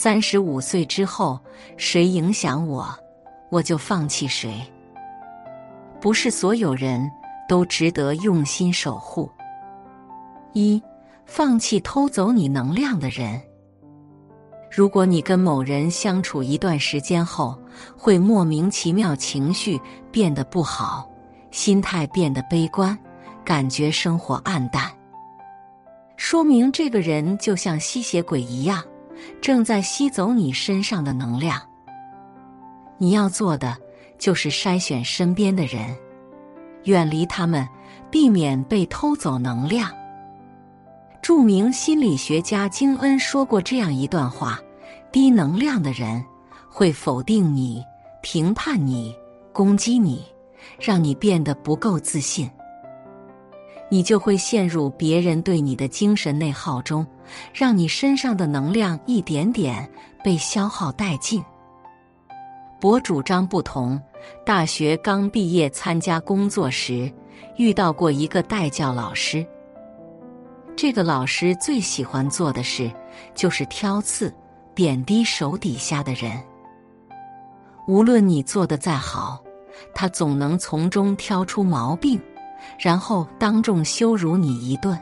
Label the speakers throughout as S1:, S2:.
S1: 三十五岁之后，谁影响我，我就放弃谁。不是所有人都值得用心守护。一，放弃偷走你能量的人。如果你跟某人相处一段时间后，会莫名其妙情绪变得不好，心态变得悲观，感觉生活暗淡，说明这个人就像吸血鬼一样。正在吸走你身上的能量。你要做的就是筛选身边的人，远离他们，避免被偷走能量。著名心理学家金恩说过这样一段话：低能量的人会否定你、评判你、攻击你，让你变得不够自信。你就会陷入别人对你的精神内耗中，让你身上的能量一点点被消耗殆尽。博主张不同，大学刚毕业参加工作时，遇到过一个代教老师。这个老师最喜欢做的事就是挑刺、贬低手底下的人。无论你做的再好，他总能从中挑出毛病。然后当众羞辱你一顿，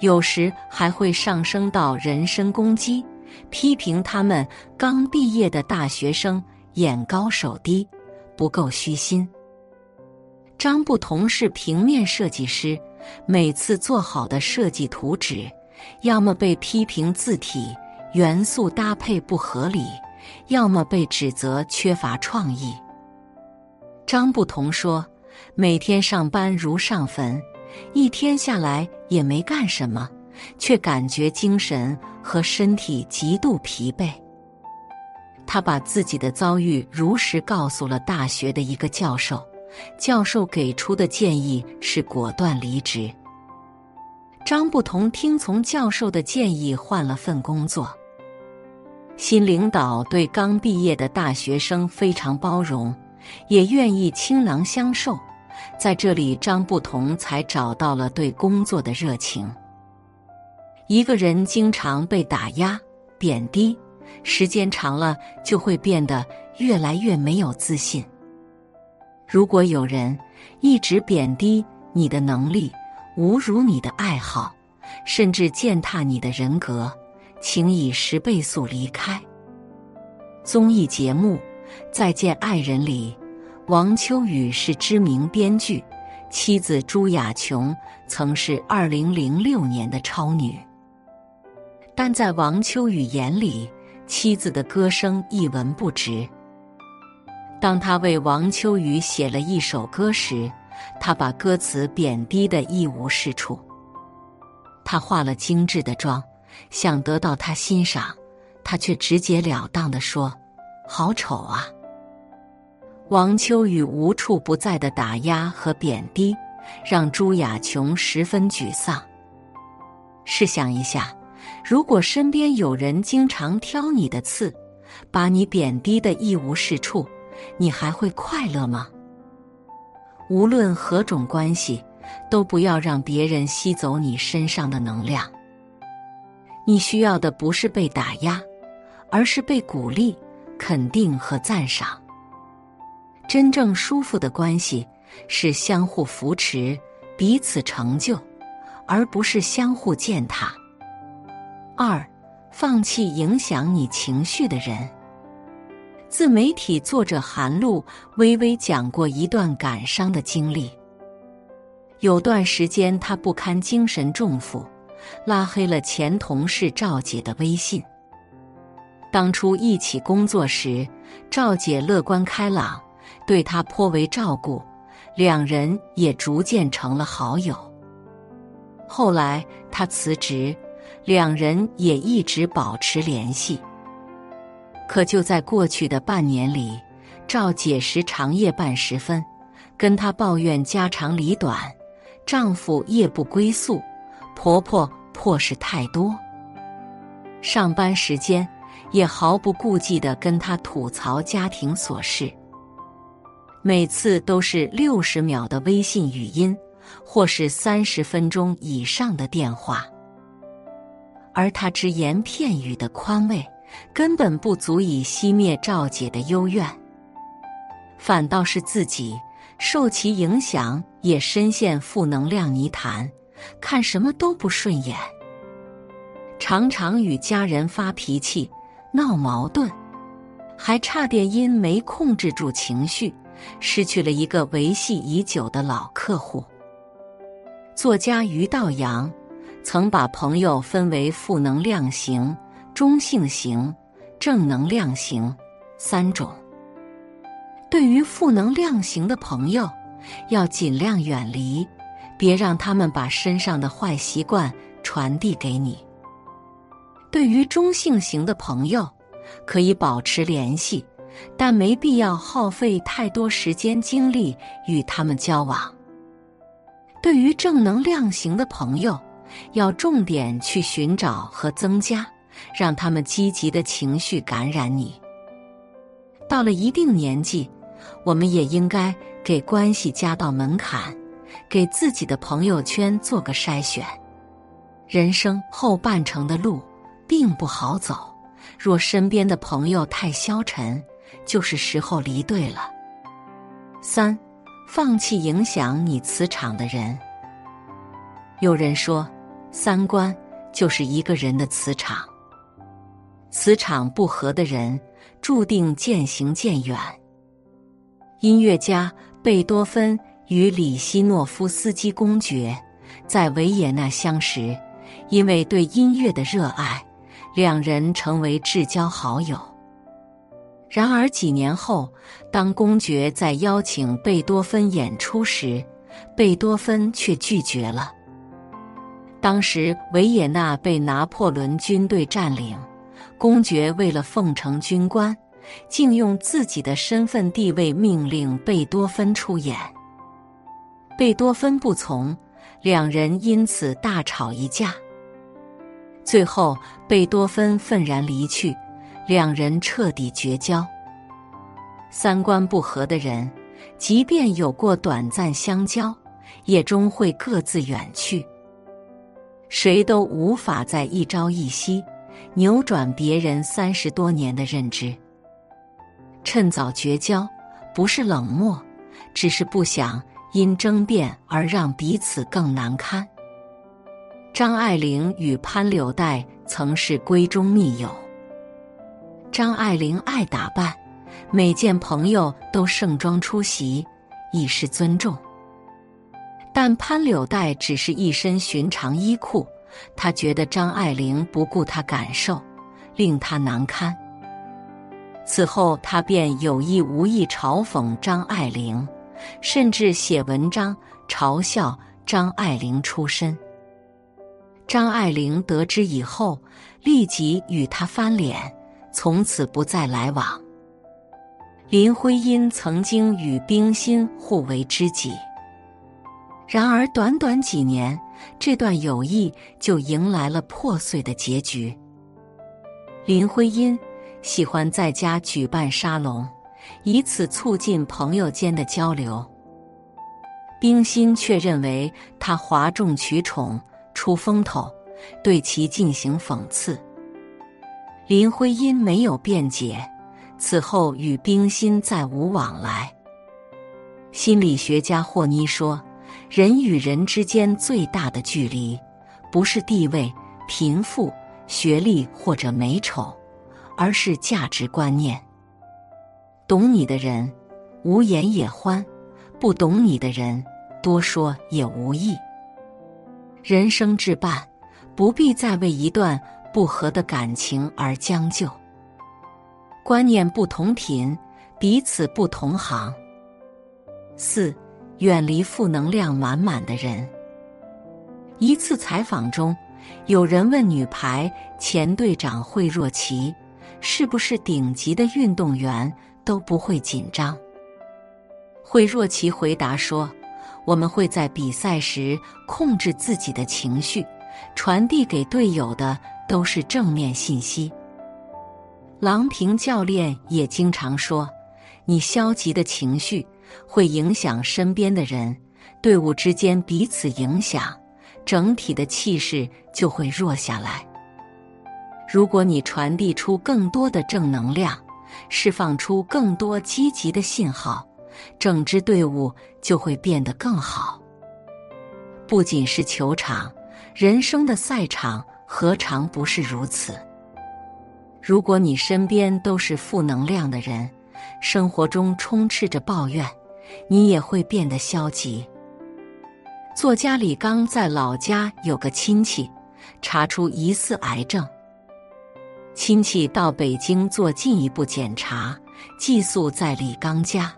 S1: 有时还会上升到人身攻击，批评他们刚毕业的大学生眼高手低，不够虚心。张不同是平面设计师，每次做好的设计图纸，要么被批评字体元素搭配不合理，要么被指责缺乏创意。张不同说。每天上班如上坟，一天下来也没干什么，却感觉精神和身体极度疲惫。他把自己的遭遇如实告诉了大学的一个教授，教授给出的建议是果断离职。张不同听从教授的建议，换了份工作。新领导对刚毕业的大学生非常包容，也愿意倾囊相授。在这里，张不同才找到了对工作的热情。一个人经常被打压、贬低，时间长了就会变得越来越没有自信。如果有人一直贬低你的能力、侮辱你的爱好，甚至践踏你的人格，请以十倍速离开。综艺节目《再见爱人》里。王秋雨是知名编剧，妻子朱雅琼曾是二零零六年的超女，但在王秋雨眼里，妻子的歌声一文不值。当他为王秋雨写了一首歌时，他把歌词贬低的一无是处。他化了精致的妆，想得到她欣赏，他却直截了当的说：“好丑啊。”王秋雨无处不在的打压和贬低，让朱雅琼十分沮丧。试想一下，如果身边有人经常挑你的刺，把你贬低的一无是处，你还会快乐吗？无论何种关系，都不要让别人吸走你身上的能量。你需要的不是被打压，而是被鼓励、肯定和赞赏。真正舒服的关系是相互扶持、彼此成就，而不是相互践踏。二，放弃影响你情绪的人。自媒体作者韩露微微讲过一段感伤的经历。有段时间，他不堪精神重负，拉黑了前同事赵姐的微信。当初一起工作时，赵姐乐观开朗，对他颇为照顾，两人也逐渐成了好友。后来他辞职，两人也一直保持联系。可就在过去的半年里，赵姐时常夜半时分，跟她抱怨家长里短，丈夫夜不归宿，婆婆破事太多。上班时间也毫不顾忌的跟他吐槽家庭琐事，每次都是六十秒的微信语音，或是三十分钟以上的电话，而他只言片语的宽慰。根本不足以熄灭赵姐的幽怨，反倒是自己受其影响，也深陷负能量泥潭，看什么都不顺眼，常常与家人发脾气、闹矛盾，还差点因没控制住情绪，失去了一个维系已久的老客户。作家于道阳曾把朋友分为负能量型。中性型、正能量型三种。对于负能量型的朋友，要尽量远离，别让他们把身上的坏习惯传递给你。对于中性型的朋友，可以保持联系，但没必要耗费太多时间精力与他们交往。对于正能量型的朋友，要重点去寻找和增加。让他们积极的情绪感染你。到了一定年纪，我们也应该给关系加到门槛，给自己的朋友圈做个筛选。人生后半程的路并不好走，若身边的朋友太消沉，就是时候离队了。三，放弃影响你磁场的人。有人说，三观就是一个人的磁场。磁场不合的人，注定渐行渐远。音乐家贝多芬与里希诺夫斯基公爵在维也纳相识，因为对音乐的热爱，两人成为至交好友。然而几年后，当公爵在邀请贝多芬演出时，贝多芬却拒绝了。当时维也纳被拿破仑军队占领。公爵为了奉承军官，竟用自己的身份地位命令贝多芬出演。贝多芬不从，两人因此大吵一架。最后，贝多芬愤然离去，两人彻底绝交。三观不合的人，即便有过短暂相交，也终会各自远去，谁都无法在一朝一夕。扭转别人三十多年的认知，趁早绝交，不是冷漠，只是不想因争辩而让彼此更难堪。张爱玲与潘柳黛曾是闺中密友。张爱玲爱打扮，每见朋友都盛装出席，以示尊重。但潘柳黛只是一身寻常衣裤。他觉得张爱玲不顾他感受，令他难堪。此后，他便有意无意嘲讽张爱玲，甚至写文章嘲笑张爱玲出身。张爱玲得知以后，立即与他翻脸，从此不再来往。林徽因曾经与冰心互为知己。然而，短短几年，这段友谊就迎来了破碎的结局。林徽因喜欢在家举办沙龙，以此促进朋友间的交流。冰心却认为他哗众取宠、出风头，对其进行讽刺。林徽因没有辩解，此后与冰心再无往来。心理学家霍妮说。人与人之间最大的距离，不是地位、贫富、学历或者美丑，而是价值观念。懂你的人，无言也欢；不懂你的人，多说也无益。人生至半，不必再为一段不和的感情而将就。观念不同频，彼此不同行。四，远离负能量满满的人。一次采访中，有人问女排前队长惠若琪：“是不是顶级的运动员都不会紧张？”惠若琪回答说：“我们会在比赛时控制自己的情绪，传递给队友的都是正面信息。”郎平教练也经常说：“你消极的情绪会影响身边的人，队伍之间彼此影响。”整体的气势就会弱下来。如果你传递出更多的正能量，释放出更多积极的信号，整支队伍就会变得更好。不仅是球场，人生的赛场何尝不是如此？如果你身边都是负能量的人，生活中充斥着抱怨，你也会变得消极。作家李刚在老家有个亲戚，查出疑似癌症。亲戚到北京做进一步检查，寄宿在李刚家。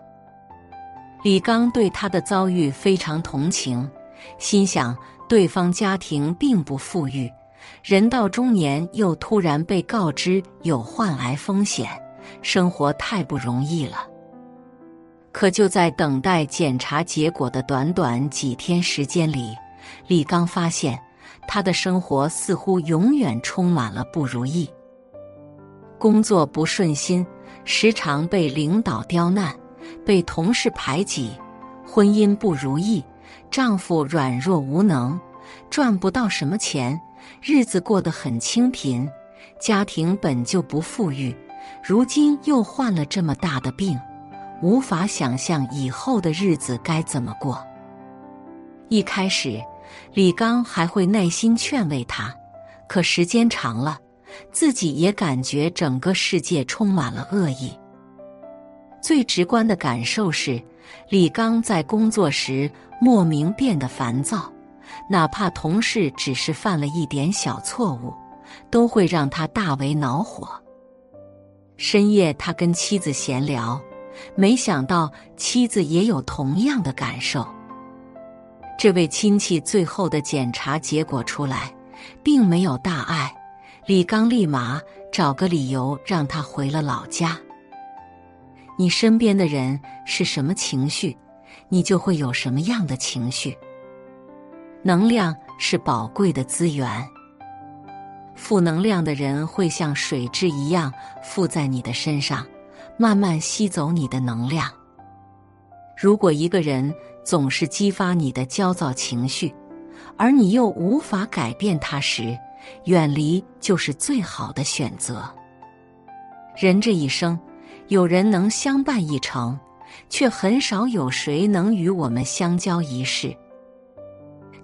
S1: 李刚对他的遭遇非常同情，心想对方家庭并不富裕，人到中年又突然被告知有患癌风险，生活太不容易了。可就在等待检查结果的短短几天时间里，李刚发现他的生活似乎永远充满了不如意。工作不顺心，时常被领导刁难，被同事排挤；婚姻不如意，丈夫软弱无能，赚不到什么钱，日子过得很清贫；家庭本就不富裕，如今又患了这么大的病。无法想象以后的日子该怎么过。一开始，李刚还会耐心劝慰他，可时间长了，自己也感觉整个世界充满了恶意。最直观的感受是，李刚在工作时莫名变得烦躁，哪怕同事只是犯了一点小错误，都会让他大为恼火。深夜，他跟妻子闲聊。没想到妻子也有同样的感受。这位亲戚最后的检查结果出来，并没有大碍。李刚立马找个理由让他回了老家。你身边的人是什么情绪，你就会有什么样的情绪。能量是宝贵的资源，负能量的人会像水蛭一样附在你的身上。慢慢吸走你的能量。如果一个人总是激发你的焦躁情绪，而你又无法改变他时，远离就是最好的选择。人这一生，有人能相伴一程，却很少有谁能与我们相交一世。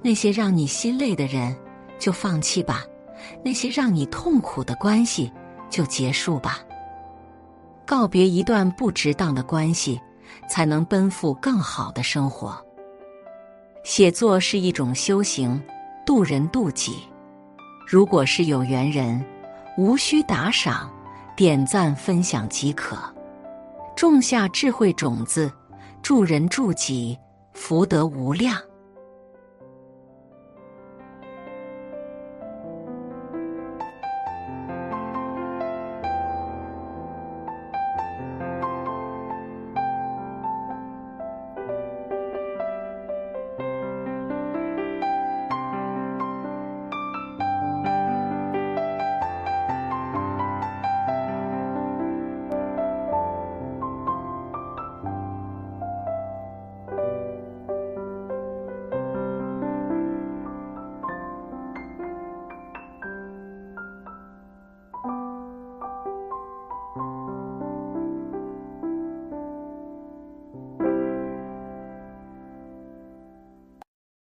S1: 那些让你心累的人，就放弃吧；那些让你痛苦的关系，就结束吧。告别一段不值当的关系，才能奔赴更好的生活。写作是一种修行，渡人渡己。如果是有缘人，无需打赏，点赞分享即可。种下智慧种子，助人助己，福德无量。